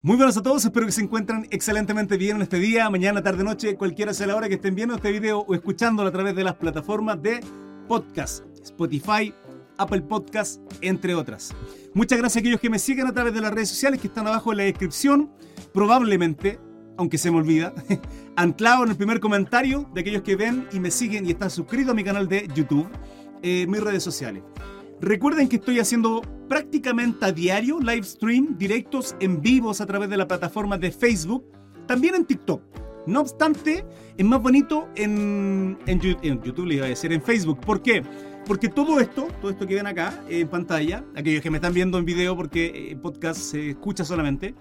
Muy buenas a todos, espero que se encuentren excelentemente bien en este día, mañana, tarde, noche, cualquiera sea la hora que estén viendo este video o escuchándolo a través de las plataformas de podcast, Spotify, Apple Podcast, entre otras. Muchas gracias a aquellos que me siguen a través de las redes sociales que están abajo en la descripción, probablemente, aunque se me olvida, anclado en el primer comentario de aquellos que ven y me siguen y están suscritos a mi canal de YouTube, eh, mis redes sociales. Recuerden que estoy haciendo prácticamente a diario live stream, directos en vivos a través de la plataforma de Facebook, también en TikTok. No obstante, es más bonito en, YouTube, le iba a decir, en Facebook. ¿Por qué? Porque todo esto, todo esto que ven acá en pantalla, aquellos que me están viendo en video porque en podcast se escucha solamente,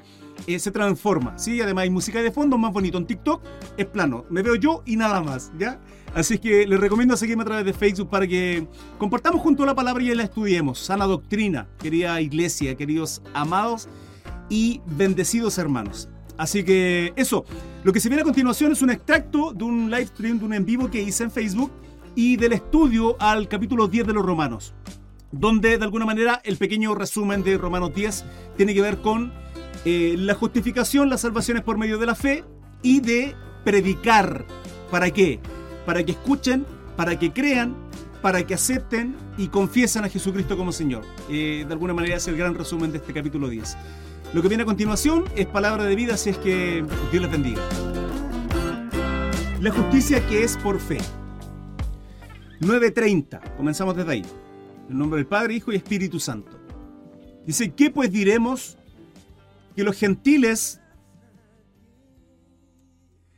eh, se transforma, ¿sí? Además hay música de fondo más bonito. En TikTok es plano, me veo yo y nada más, ¿ya? Así que les recomiendo seguirme a través de Facebook para que compartamos junto la palabra y la estudiemos. Sana doctrina, querida iglesia, queridos amados y bendecidos hermanos. Así que eso, lo que se viene a continuación es un extracto de un live stream, de un en vivo que hice en Facebook y del estudio al capítulo 10 de los Romanos, donde de alguna manera el pequeño resumen de Romanos 10 tiene que ver con eh, la justificación, las salvaciones por medio de la fe y de predicar. ¿Para qué? Para que escuchen, para que crean, para que acepten y confiesen a Jesucristo como Señor. Eh, de alguna manera es el gran resumen de este capítulo 10. Lo que viene a continuación es palabra de vida, si es que Dios les bendiga. La justicia que es por fe. 9.30. Comenzamos desde ahí. En nombre del Padre, Hijo y Espíritu Santo. Dice, ¿qué pues diremos que los gentiles,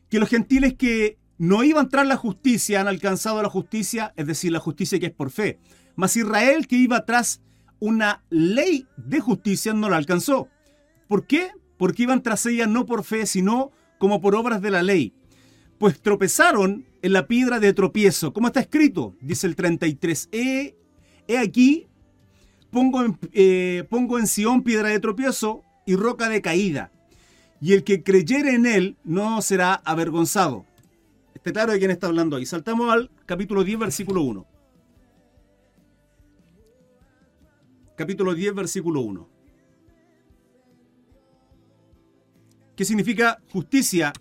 que los gentiles que no iban tras la justicia han alcanzado la justicia, es decir, la justicia que es por fe. Mas Israel que iba tras una ley de justicia no la alcanzó. ¿Por qué? Porque iban tras ella no por fe, sino como por obras de la ley. Pues tropezaron en la piedra de tropiezo. ¿Cómo está escrito? Dice el 33. He, aquí, pongo eh, pongo en Sión piedra de tropiezo, y roca de caída, y el que creyere en él no será avergonzado. Está claro de quién está hablando ahí. Saltamos al capítulo 10, versículo 1. Capítulo 10, versículo 1. ¿Qué significa justicia?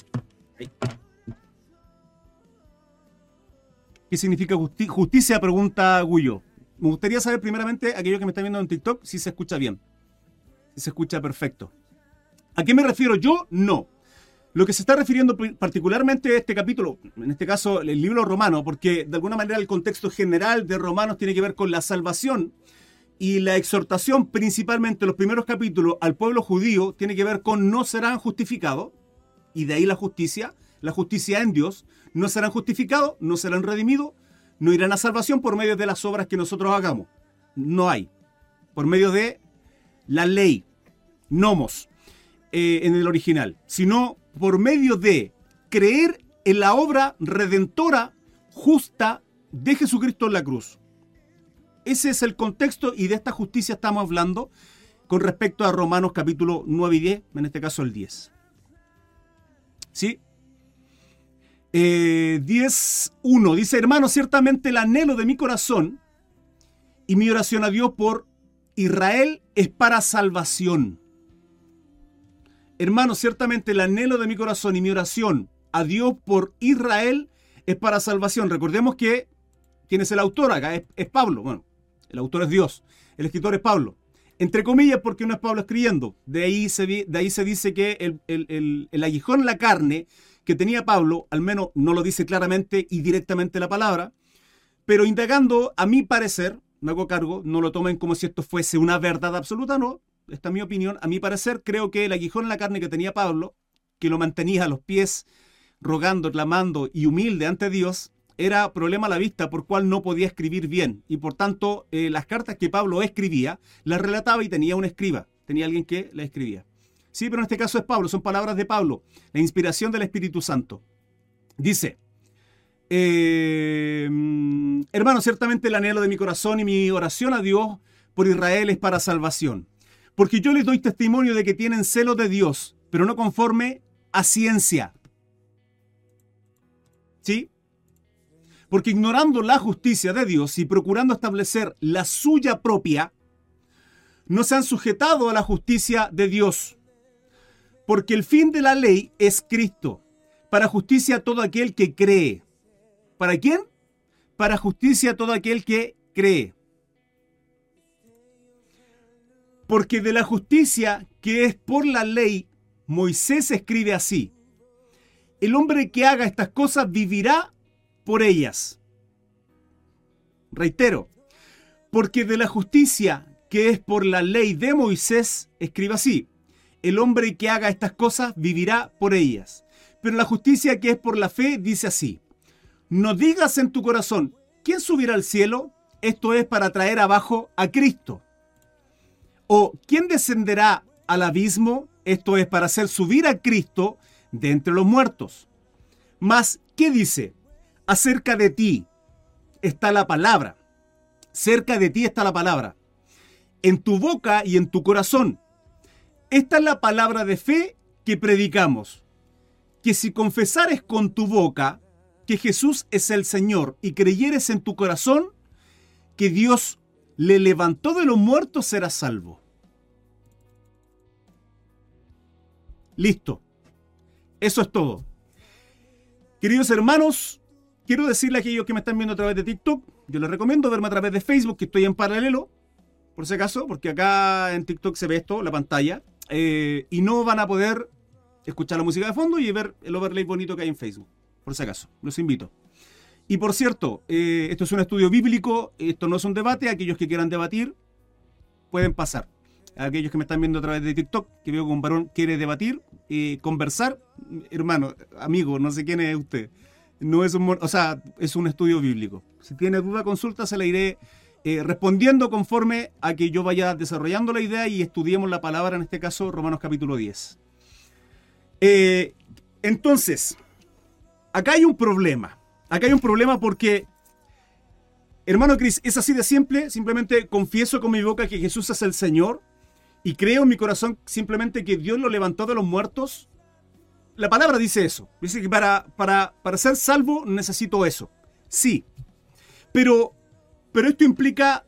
¿Qué significa justicia? Pregunta Gullo. Me gustaría saber primeramente, aquellos que me están viendo en TikTok, si se escucha bien se escucha perfecto. ¿A qué me refiero yo? No. Lo que se está refiriendo particularmente a este capítulo, en este caso el libro romano, porque de alguna manera el contexto general de Romanos tiene que ver con la salvación y la exhortación principalmente en los primeros capítulos al pueblo judío tiene que ver con no serán justificados, y de ahí la justicia, la justicia en Dios, no serán justificados, no serán redimidos, no irán a salvación por medio de las obras que nosotros hagamos. No hay. Por medio de la ley, nomos, eh, en el original, sino por medio de creer en la obra redentora justa de Jesucristo en la cruz. Ese es el contexto y de esta justicia estamos hablando con respecto a Romanos capítulo 9 y 10, en este caso el 10. ¿Sí? Eh, 10.1 dice, hermano, ciertamente el anhelo de mi corazón y mi oración a Dios por Israel es para salvación. Hermano, ciertamente el anhelo de mi corazón y mi oración a Dios por Israel es para salvación. Recordemos que quién es el autor acá es, Pablo. Bueno, el autor es Dios, el escritor es Pablo. Entre comillas, porque no es Pablo escribiendo. De ahí se, de ahí se dice que el, el, el aguijón la carne que tenía Pablo, al menos no lo dice claramente y directamente la palabra, pero indagando, a mi parecer, me hago cargo, no lo tomen como si esto fuese una verdad absoluta, no. Esta es mi opinión. A mi parecer, creo que el aguijón en la carne que tenía Pablo, que lo mantenía a los pies, rogando, clamando y humilde ante Dios, era problema a la vista por cual no podía escribir bien. Y por tanto, eh, las cartas que Pablo escribía, las relataba y tenía un escriba, tenía alguien que la escribía. Sí, pero en este caso es Pablo, son palabras de Pablo, la inspiración del Espíritu Santo. Dice, eh, hermano, ciertamente el anhelo de mi corazón y mi oración a Dios por Israel es para salvación. Porque yo les doy testimonio de que tienen celo de Dios, pero no conforme a ciencia. ¿Sí? Porque ignorando la justicia de Dios y procurando establecer la suya propia, no se han sujetado a la justicia de Dios, Porque el fin de la ley es Cristo, para justicia todo aquel que cree. ¿Para quién? Para justicia todo aquel que cree. Porque de la justicia que es por la ley, Moisés escribe así. El hombre que haga estas cosas vivirá por ellas. Reitero, porque de la justicia que es por la ley de Moisés, escribe así. El hombre que haga estas cosas vivirá por ellas. Pero la justicia que es por la fe dice así. No digas en tu corazón, ¿quién subirá al cielo? Esto es para traer abajo a Cristo. ¿O quién descenderá al abismo? Esto es para hacer subir a Cristo de entre los muertos. Mas, ¿qué dice? Acerca de ti está la palabra. Cerca de ti está la palabra. En tu boca y en tu corazón. Esta es la palabra de fe que predicamos. Que si confesares con tu boca que Jesús es el Señor y creyeres en tu corazón que Dios le levantó de los muertos, será salvo. Listo. Eso es todo. Queridos hermanos, quiero decirle a aquellos que me están viendo a través de TikTok, yo les recomiendo verme a través de Facebook, que estoy en paralelo, por si acaso, porque acá en TikTok se ve esto, la pantalla, eh, y no van a poder escuchar la música de fondo y ver el overlay bonito que hay en Facebook, por si acaso, los invito. Y por cierto, eh, esto es un estudio bíblico, esto no es un debate, aquellos que quieran debatir pueden pasar. Aquellos que me están viendo a través de TikTok, que veo que un varón quiere debatir, y conversar, hermano, amigo, no sé quién es usted. No es un, o sea, es un estudio bíblico. Si tiene duda, consulta, se la iré eh, respondiendo conforme a que yo vaya desarrollando la idea y estudiemos la palabra, en este caso, Romanos capítulo 10. Eh, entonces, acá hay un problema. Acá hay un problema porque, hermano Cris, es así de simple. Simplemente confieso con mi boca que Jesús es el Señor y creo en mi corazón simplemente que Dios lo levantó de los muertos. La palabra dice eso. Dice que para, para, para ser salvo necesito eso. Sí. Pero, pero esto implica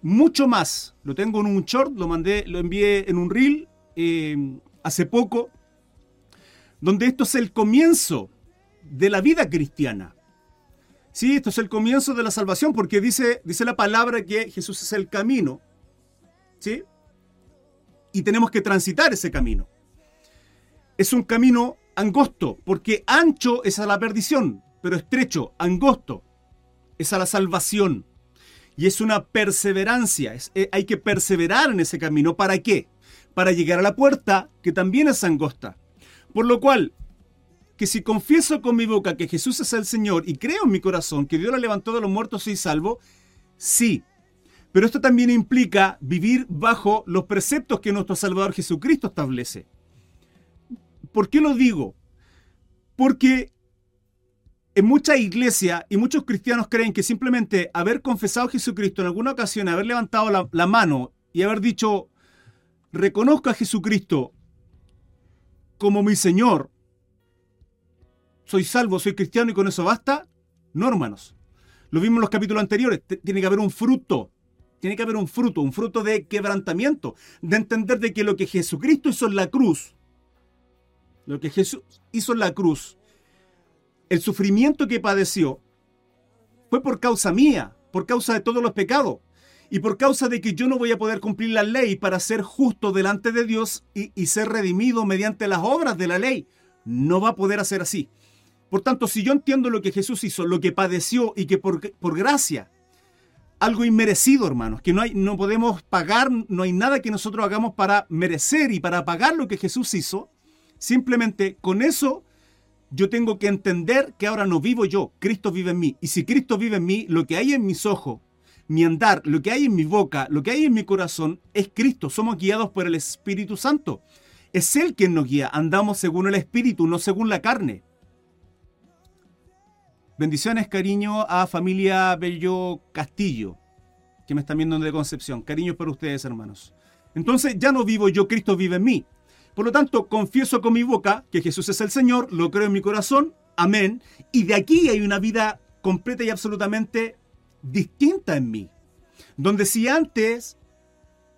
mucho más. Lo tengo en un short, lo mandé, lo envié en un reel eh, hace poco, donde esto es el comienzo de la vida cristiana. Sí, esto es el comienzo de la salvación porque dice, dice la palabra que Jesús es el camino. ¿Sí? Y tenemos que transitar ese camino. Es un camino angosto porque ancho es a la perdición, pero estrecho, angosto, es a la salvación. Y es una perseverancia, eh, hay que perseverar en ese camino. ¿Para qué? Para llegar a la puerta que también es angosta. Por lo cual, que si confieso con mi boca que Jesús es el Señor y creo en mi corazón que Dios lo levantó de los muertos, soy salvo, sí. Pero esto también implica vivir bajo los preceptos que nuestro Salvador Jesucristo establece. ¿Por qué lo digo? Porque en mucha iglesia y muchos cristianos creen que simplemente haber confesado a Jesucristo en alguna ocasión, haber levantado la, la mano y haber dicho, reconozco a Jesucristo como mi Señor, soy salvo, soy cristiano y con eso basta. No, hermanos. Lo vimos en los capítulos anteriores. Tiene que haber un fruto. Tiene que haber un fruto, un fruto de quebrantamiento, de entender de que lo que Jesucristo hizo en la cruz, lo que Jesús hizo en la cruz, el sufrimiento que padeció, fue por causa mía, por causa de todos los pecados, y por causa de que yo no voy a poder cumplir la ley para ser justo delante de Dios y, ser redimido mediante las obras de la ley. No va a poder hacer así. Por tanto, si yo entiendo lo que Jesús hizo, lo que padeció y que por gracia, algo inmerecido, hermanos, que no, hay, no podemos pagar, no hay nada que nosotros hagamos para merecer y para pagar lo que Jesús hizo, simplemente con eso yo tengo que entender que ahora no vivo yo, Cristo vive en mí. Y si Cristo vive en mí, lo que hay en mis ojos, mi andar, lo que hay en mi boca, lo que hay en mi corazón, es Cristo. Somos guiados por el Espíritu Santo. Es Él quien nos guía. Andamos según el Espíritu, no según la carne. Bendiciones, cariño a familia Bello Castillo, que me están viendo de Concepción. Cariño para ustedes, hermanos. Entonces ya no vivo yo, Cristo vive en mí. Por lo tanto, confieso con mi boca que Jesús es el Señor, lo creo en mi corazón, amén. Y de aquí hay una vida completa y absolutamente distinta en mí. Donde si antes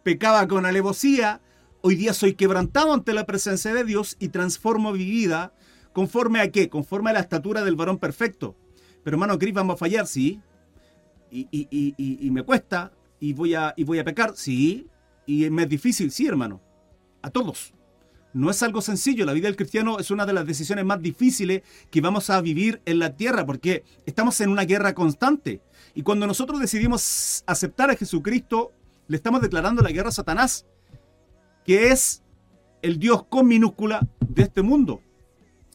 pecaba con alevosía, Hoy día soy quebrantado ante la presencia de Dios y transformo mi vida conforme a qué? Conforme a la estatura del varón perfecto. Pero hermano Cris, vamos a fallar, sí. Y, y, me cuesta, y voy, a, y voy a pecar, sí. Y me es difícil, sí, hermano. A todos. No es algo sencillo. La vida del cristiano es una de las decisiones más difíciles que vamos a vivir en la tierra porque estamos en una guerra constante. Y cuando nosotros decidimos aceptar a Jesucristo, le estamos declarando la guerra a Satanás, que es el Dios con minúscula de este mundo.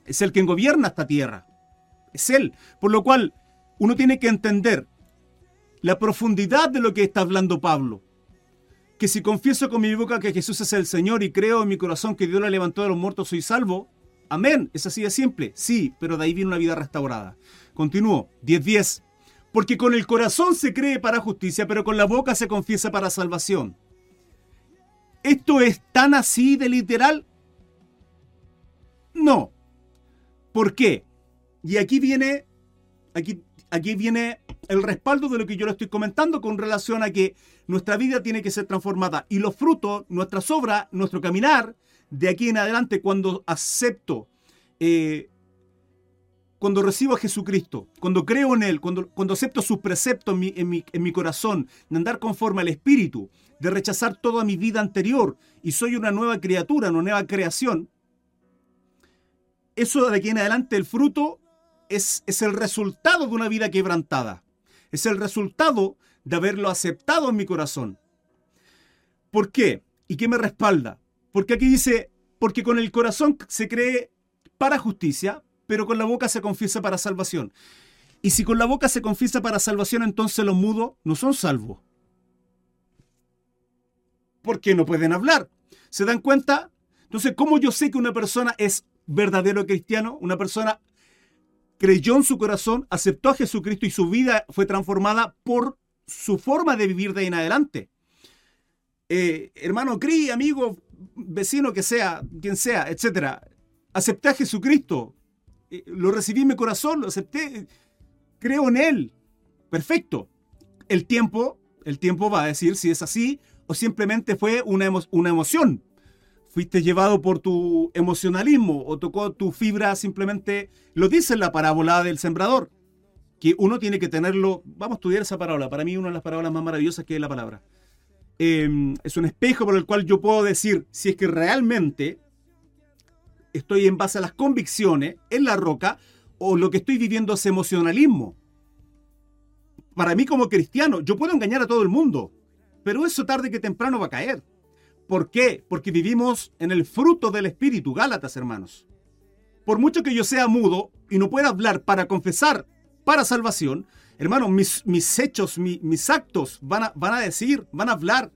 Es el quien gobierna esta tierra. Es Él. Por lo cual, uno tiene que entender la profundidad de lo que está hablando Pablo que si confieso con mi boca que Jesús es el Señor y creo en mi corazón que Dios lo levantó de los muertos, soy salvo. Amén. Es así de simple. Sí, pero de ahí viene una vida restaurada. Continúo. 10.10. Porque con el corazón se cree para justicia, pero con la boca se confiesa para salvación. ¿Esto es tan así de literal? No. ¿Por qué? Y aquí viene, aquí, aquí viene el respaldo de lo que yo le estoy comentando con relación a que nuestra vida tiene que ser transformada y los frutos, nuestras obras, nuestro caminar, de aquí en adelante, cuando acepto, eh, cuando recibo a Jesucristo, cuando creo en Él, cuando, cuando acepto sus preceptos en mi, en, mi, en mi corazón, de andar conforme al Espíritu, de rechazar toda mi vida anterior y soy una nueva criatura, una nueva creación, eso de aquí en adelante, el fruto es, es el resultado de una vida quebrantada. Es el resultado de haberlo aceptado en mi corazón. ¿Por qué? ¿Y qué me respalda? Porque aquí dice, porque con el corazón se cree para justicia, pero con la boca se confiesa para salvación. Y si con la boca se confiesa para salvación, entonces los mudos no son salvos. Porque no pueden hablar. ¿Se dan cuenta? Entonces, ¿cómo yo sé que una persona es verdadero cristiano? Una persona creyó en su corazón, aceptó a Jesucristo y su vida fue transformada por su forma de vivir de ahí en adelante. Eh, hermano Cri, amigo, vecino que sea, quien sea, etcétera, acepté a Jesucristo, eh, lo recibí en mi corazón, lo acepté, creo en Él. Perfecto. El tiempo, el tiempo va a decir si es así o simplemente fue una, una emoción. Fuiste llevado por tu emocionalismo o tocó tu fibra simplemente, lo dice la parábola del sembrador que uno tiene que tenerlo, vamos a estudiar esa parábola, para mí una de las palabras más maravillosas que es la palabra. Em, es un espejo por el cual yo puedo decir si es que realmente estoy en base a las convicciones en la roca o lo que estoy viviendo es emocionalismo. Para mí como cristiano, yo puedo engañar a todo el mundo, pero eso tarde que temprano va a caer. ¿Por qué? Porque vivimos en el fruto del Espíritu, Gálatas, hermanos. Por mucho que yo sea mudo y no pueda hablar para confesar para salvación, hermano, mis, hechos, mis actos van a, van a decir, van a hablar.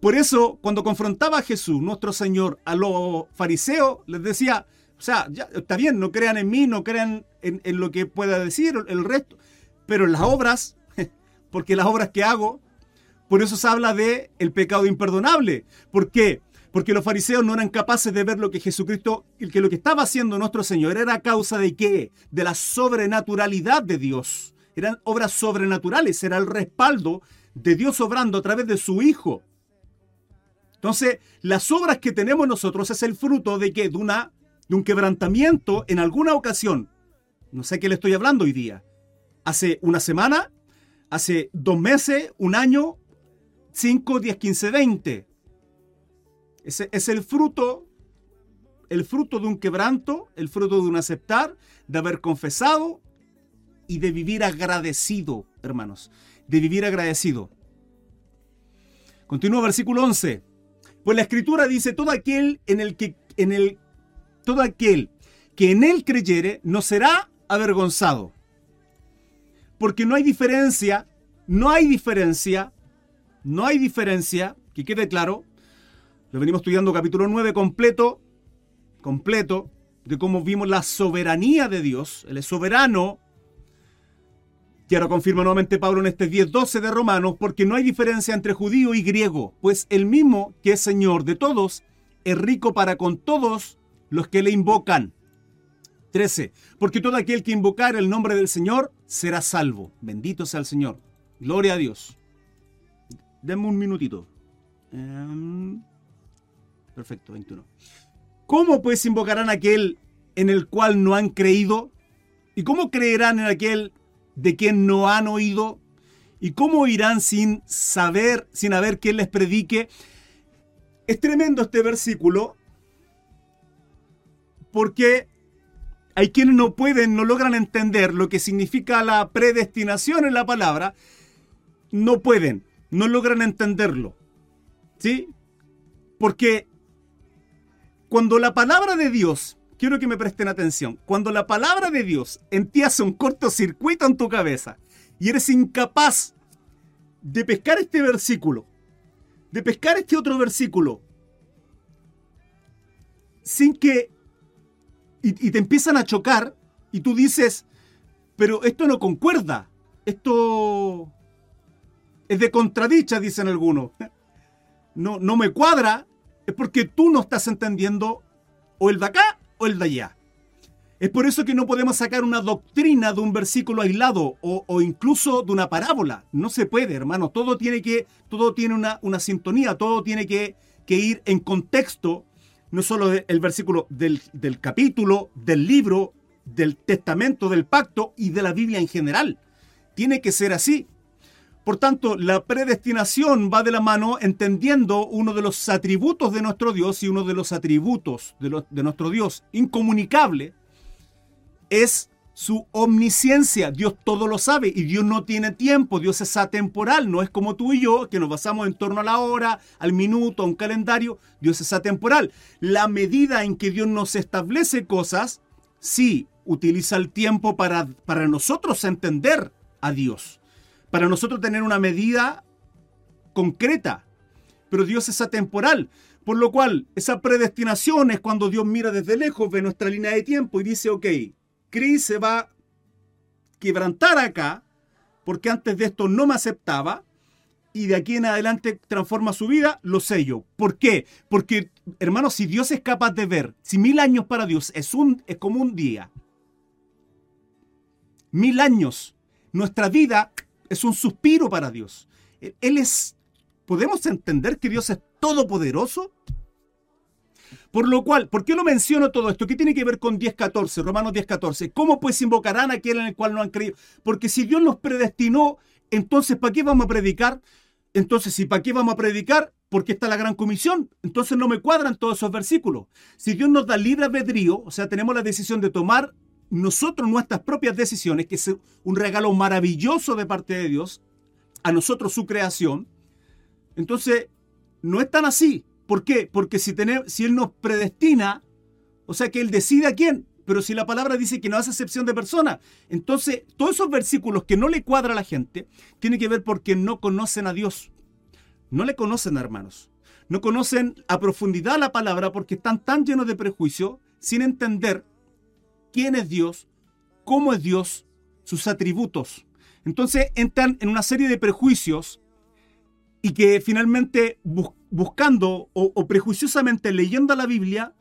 Por eso, cuando confrontaba a Jesús, nuestro Señor, a los fariseos, les decía, o sea, ya, está bien, no crean en mí, no crean en, lo que pueda decir el resto, pero en las obras, porque las obras que hago, por eso se habla de el pecado imperdonable. ¿Por qué? Porque los fariseos no eran capaces de ver lo que Jesucristo, que lo que estaba haciendo nuestro Señor era a causa de qué? De la sobrenaturalidad de Dios. Eran obras sobrenaturales, era el respaldo de Dios obrando a través de su Hijo. Entonces, las obras que tenemos nosotros es el fruto de qué? De, de un quebrantamiento en alguna ocasión. No sé qué le estoy hablando hoy día. Hace una semana, hace dos meses, un año, cinco, diez, quince, veinte es, el fruto, el fruto de un quebranto, el fruto de un aceptar, de haber confesado y de vivir agradecido, hermanos, de vivir agradecido. Continúa versículo 11. Pues la escritura dice, todo aquel en el que en el todo aquel que en él creyere no será avergonzado. Porque no hay diferencia, no hay diferencia, no hay diferencia, que quede claro, lo venimos estudiando capítulo 9 completo, completo, de cómo vimos la soberanía de Dios. Él es soberano. Y ahora confirma nuevamente Pablo en este 10.12 de Romanos, porque no hay diferencia entre judío y griego, pues el mismo que es Señor de todos, es rico para con todos los que le invocan. 13. Porque todo aquel que invocar el nombre del Señor será salvo. Bendito sea el Señor. Gloria a Dios. Denme un minutito. Em, perfecto, 21. ¿Cómo pues invocarán aquel en el cual no han creído? ¿Y cómo creerán en aquel de quien no han oído? ¿Y cómo irán sin saber, sin haber quien les predique? Es tremendo este versículo porque hay quienes no pueden, no logran entender lo que significa la predestinación en la palabra, no pueden, no logran entenderlo. ¿Sí? Porque cuando la palabra de Dios, quiero que me presten atención, cuando la palabra de Dios en hace un cortocircuito en tu cabeza y eres incapaz de pescar este versículo, de pescar este otro versículo, sin que... Y, te empiezan a chocar y tú dices, pero esto no concuerda, esto es de contradicha, dicen algunos. No, no me cuadra, es porque tú no estás entendiendo o el de acá o el de allá. Es por eso que no podemos sacar una doctrina de un versículo aislado o, incluso de una parábola. No se puede, hermano. Todo tiene que, todo tiene una, una sintonía, todo tiene que, que, ir en contexto, no solo del versículo del, del capítulo, del libro, del testamento, del pacto y de la Biblia en general. Tiene que ser así. Por tanto, la predestinación va de la mano entendiendo uno de los atributos de nuestro Dios y uno de los atributos de, nuestro Dios. Incomunicable es su omnisciencia. Dios todo lo sabe y Dios no tiene tiempo, Dios es atemporal, no es como tú y yo que nos basamos en torno a la hora, al minuto, a un calendario, Dios es atemporal. La medida en que Dios nos establece cosas, sí, utiliza el tiempo para, para nosotros entender a Dios para nosotros tener una medida concreta. Pero Dios es atemporal. Por lo cual, esa predestinación es cuando Dios mira desde lejos, ve nuestra línea de tiempo y dice, ok, Cris se va a quebrantar acá, porque antes de esto no me aceptaba, y de aquí en adelante transforma su vida, lo sé yo. ¿Por qué? Porque, hermanos, si Dios es capaz de ver, si mil años para Dios es, un, es como un día, mil años, nuestra vida es un suspiro para Dios. Él es, ¿podemos entender que Dios es todopoderoso? Por lo cual, ¿por qué lo menciono todo esto? ¿Qué tiene que ver con 10.14, Romanos 10.14? ¿Cómo pues invocarán a aquel en el cual no han creído? Porque si Dios nos predestinó, entonces ¿para qué vamos a predicar? Entonces, si para qué vamos a predicar, porque está la gran comisión. Entonces no me cuadran todos esos versículos. Si Dios nos da libre albedrío, o sea, tenemos la decisión de tomar nosotros nuestras propias decisiones, que es un regalo maravilloso de parte de Dios, a nosotros su creación, entonces no es tan así. ¿Por qué? Porque si, si Él nos predestina, o sea que Él decide a quién, pero si la palabra dice que no hace excepción de persona, entonces todos esos versículos que no le cuadra a la gente, tienen que ver porque no conocen a Dios. No le conocen, hermanos. No conocen a profundidad la palabra porque están tan llenos de prejuicio sin entender quién es Dios, cómo es Dios, sus atributos. Entonces entran en una serie de prejuicios y que finalmente buscando o, prejuiciosamente leyendo la Biblia,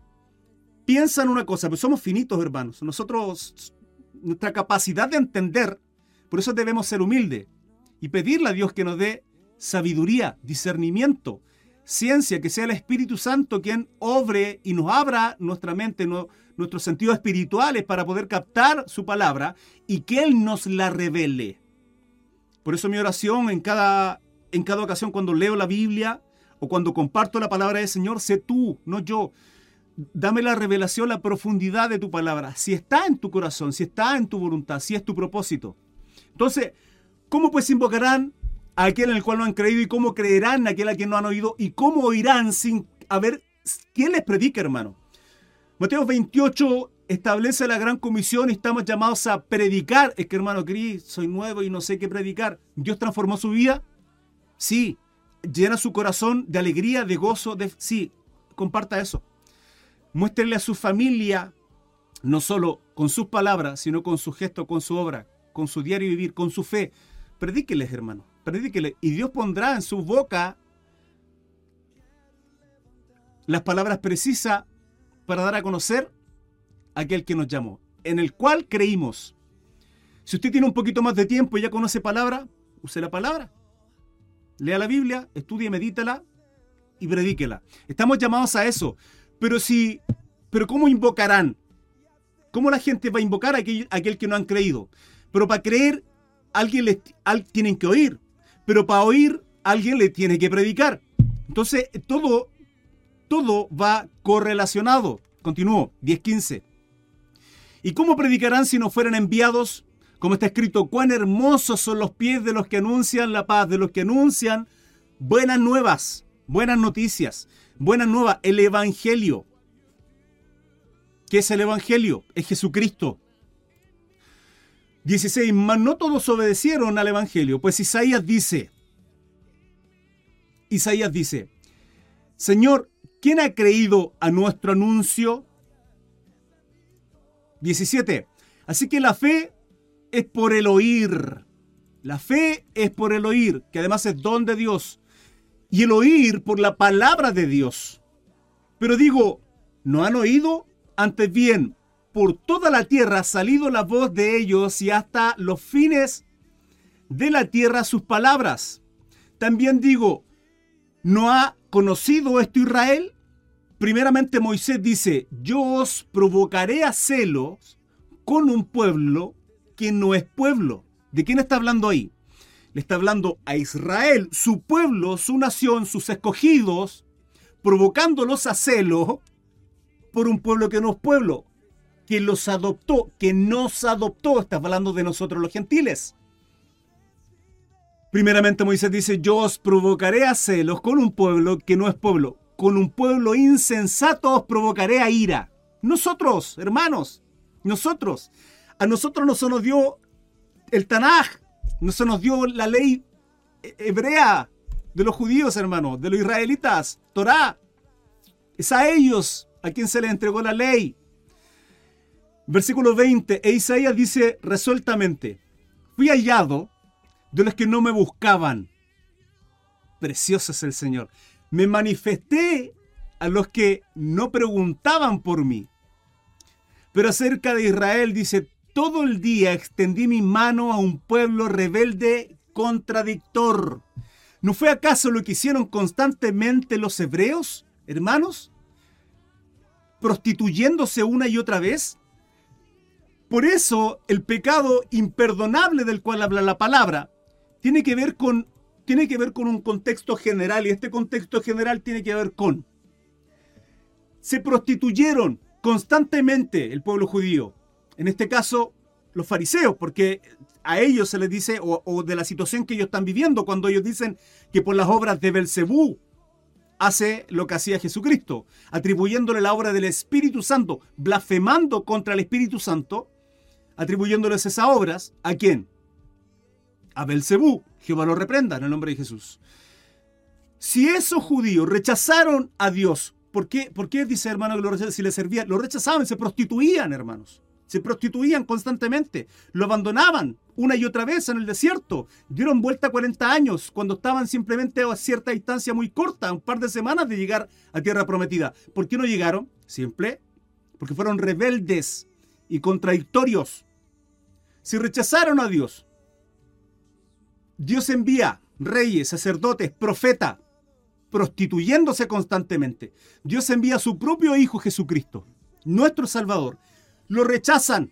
piensan una cosa, pues somos finitos hermanos, nosotros, nuestra capacidad de entender, por eso debemos ser humildes y pedirle a Dios que nos dé sabiduría, discernimiento, ciencia, que sea el Espíritu Santo quien obre y nos abra nuestra mente, no, nuestros sentidos espirituales para poder captar su palabra y que Él nos la revele. Por eso mi oración en cada, en cada ocasión cuando leo la Biblia o cuando comparto la palabra del Señor, sé tú, no yo. Dame la revelación, la profundidad de tu palabra. Si está en tu corazón, si está en tu voluntad, si es tu propósito. Entonces, ¿cómo pues invocarán a aquel en el cual no han creído y cómo creerán a aquel a quien no han oído y cómo oirán sin haber quién les predica, hermano? Mateo 28 establece la gran comisión y estamos llamados a predicar. Es que hermano Cris, soy nuevo y no sé qué predicar. ¿Dios transformó su vida? Sí. ¿Llena su corazón de alegría, de gozo? De... Sí, comparta eso. Muéstrele a su familia, no solo con sus palabras, sino con su gesto, con su obra, con su diario vivir, con su fe. Predíqueles, hermano. Predíqueles. Y Dios pondrá en su boca las palabras precisas para dar a conocer aquel que nos llamó, en el cual creímos. Si usted tiene un poquito más de tiempo y ya conoce palabra, use la palabra. Lea la Biblia, estudie, medítala y predíquela. Estamos llamados a eso. Pero si, pero ¿cómo invocarán? ¿Cómo la gente va a invocar a aquel, que no han creído? Pero para creer, alguien les tienen que oír. Pero para oír, alguien le tiene que predicar. Entonces, todo, todo va correlacionado. Continúo, 10.15. ¿Y cómo predicarán si no fueran enviados? Como está escrito, cuán hermosos son los pies de los que anuncian la paz, de los que anuncian buenas nuevas, buenas noticias, buenas nuevas, el Evangelio. ¿Qué es el Evangelio? Es Jesucristo. 16. Mas no todos obedecieron al Evangelio, pues Isaías dice, Isaías dice, Señor, ¿quién ha creído a nuestro anuncio? 17. Así que la fe es por el oír. La fe es por el oír, que además es don de Dios. Y el oír por la palabra de Dios. Pero digo, ¿no han oído? Antes bien, por toda la tierra ha salido la voz de ellos y hasta los fines de la tierra sus palabras. También digo, ¿no ha conocido esto Israel? Primeramente Moisés dice, yo os provocaré a celos con un pueblo que no es pueblo. ¿De quién está hablando ahí? Le está hablando a Israel, su pueblo, su nación, sus escogidos, provocándolos a celo por un pueblo que no es pueblo, que los adoptó, que nos adoptó. Está hablando de nosotros los gentiles. Primeramente Moisés dice, yo os provocaré a celos con un pueblo que no es pueblo. Con un pueblo insensato os provocaré a ira. Nosotros, hermanos, nosotros. A nosotros no se nos dio el Tanaj, no se nos dio la ley hebrea de los judíos, hermanos, de los israelitas, Torah. Es a ellos a quien se les entregó la ley. Versículo 20, e Isaías dice resueltamente, fui hallado de los que no me buscaban. Precioso es el Señor. Me manifesté a los que no preguntaban por mí. Pero acerca de Israel dice, todo el día extendí mi mano a un pueblo rebelde contradictor. ¿No fue acaso lo que hicieron constantemente los hebreos, hermanos? Prostituyéndose una y otra vez. Por eso el pecado imperdonable del cual habla la palabra tiene que ver con, tiene que ver con un contexto general y este contexto general tiene que ver con se prostituyeron constantemente el pueblo judío. En este caso, los fariseos, porque a ellos se les dice, o, de la situación que ellos están viviendo, cuando ellos dicen que por las obras de Belcebú hace lo que hacía Jesucristo, atribuyéndole la obra del Espíritu Santo, blasfemando contra el Espíritu Santo, atribuyéndoles esas obras, ¿a quién? A Belcebú. Jehová lo reprenda en el nombre de Jesús. Si esos judíos rechazaron a Dios, ¿por qué, ¿por qué dice hermano que si le servían? Lo rechazaban, se prostituían, hermanos. Se prostituían constantemente, lo abandonaban una y otra vez en el desierto. Dieron vuelta 40 años cuando estaban simplemente a cierta distancia muy corta, un par de semanas de llegar a tierra prometida. ¿Por qué no llegaron? Simple, porque fueron rebeldes y contradictorios. Si rechazaron a Dios, Dios envía reyes, sacerdotes, profetas, prostituyéndose constantemente. Dios envía a su propio Hijo Jesucristo, nuestro Salvador. Lo rechazan.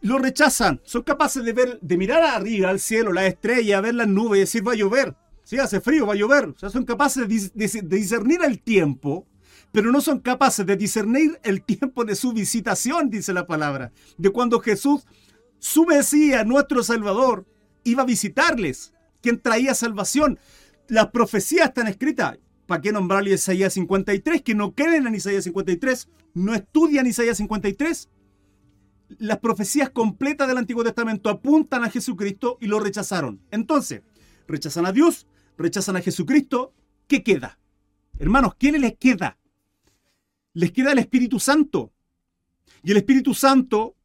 Lo rechazan. Son capaces de ver, de mirar arriba al cielo, la estrella, ver las nubes y decir va a llover. Sí, hace frío, va a llover. O sea, son capaces de, de discernir el tiempo, pero no son capaces de discernir el tiempo de su visitación, dice la palabra. De cuando Jesús, su Mesías, nuestro Salvador, iba a visitarles, quien traía salvación. Las profecías están escritas. ¿Para qué nombrarle Isaías 53? Que no creen en Isaías 53, no estudian Isaías 53. Las profecías completas del Antiguo Testamento apuntan a Jesucristo y lo rechazaron. Entonces, rechazan a Dios, rechazan a Jesucristo. ¿Qué queda? Hermanos, ¿quién les queda? Les queda el Espíritu Santo. Y el Espíritu Santo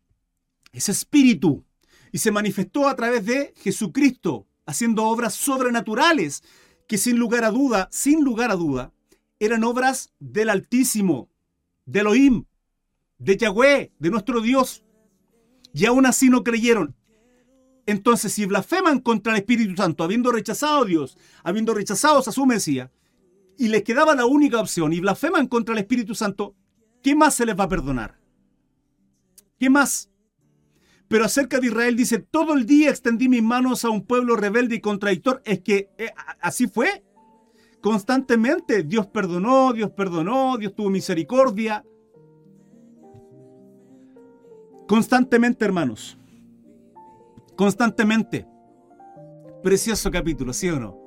es espíritu y se manifestó a través de Jesucristo, haciendo obras sobrenaturales que sin lugar a duda, sin lugar a duda, eran obras del Altísimo, de Elohim, de Yahweh, de nuestro Dios. Y aún así no creyeron. Entonces, si blasfeman contra el Espíritu Santo, habiendo rechazado a Dios, habiendo rechazado a su Mesías, y les quedaba la única opción y blasfeman contra el Espíritu Santo, ¿qué más se les va a perdonar? ¿Qué más? Pero acerca de Israel dice, todo el día extendí mis manos a un pueblo rebelde y contradictor. Es que eh, así fue. Constantemente Dios perdonó, Dios perdonó, Dios tuvo misericordia. Constantemente, hermanos. Constantemente. Precioso capítulo, ¿sí o no?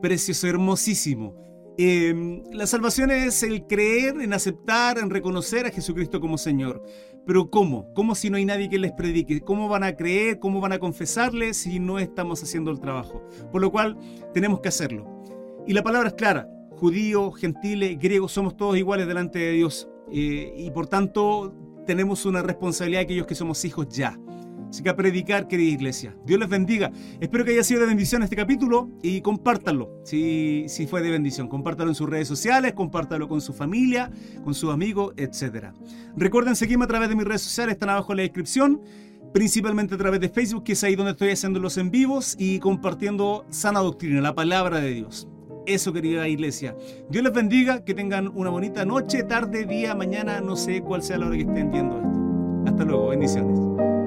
Precioso, hermosísimo. Em, la salvación es el creer, en aceptar, en reconocer a Jesucristo como Señor. Pero ¿cómo? ¿Cómo si no hay nadie que les predique? ¿Cómo van a creer? ¿Cómo van a confesarle si no estamos haciendo el trabajo? Por lo cual tenemos que hacerlo. Y la palabra es clara. Judíos, gentiles, griegos, somos todos iguales delante de Dios. Eh, y por tanto tenemos una responsabilidad aquellos que somos hijos ya. Así que a predicar, querida iglesia. Dios les bendiga. Espero que haya sido de bendición este capítulo y compártanlo si, si fue de bendición. Compártalo en sus redes sociales, compártalo con su familia, con sus amigos, etc. Recuerden seguirme a través de mis redes sociales, están abajo en la descripción. Principalmente a través de Facebook, que es ahí donde estoy haciendo los en vivos y compartiendo sana doctrina, la palabra de Dios. Eso, querida iglesia. Dios les bendiga, que tengan una bonita noche, tarde, día, mañana, no sé cuál sea la hora que estén viendo esto. Hasta luego, bendiciones.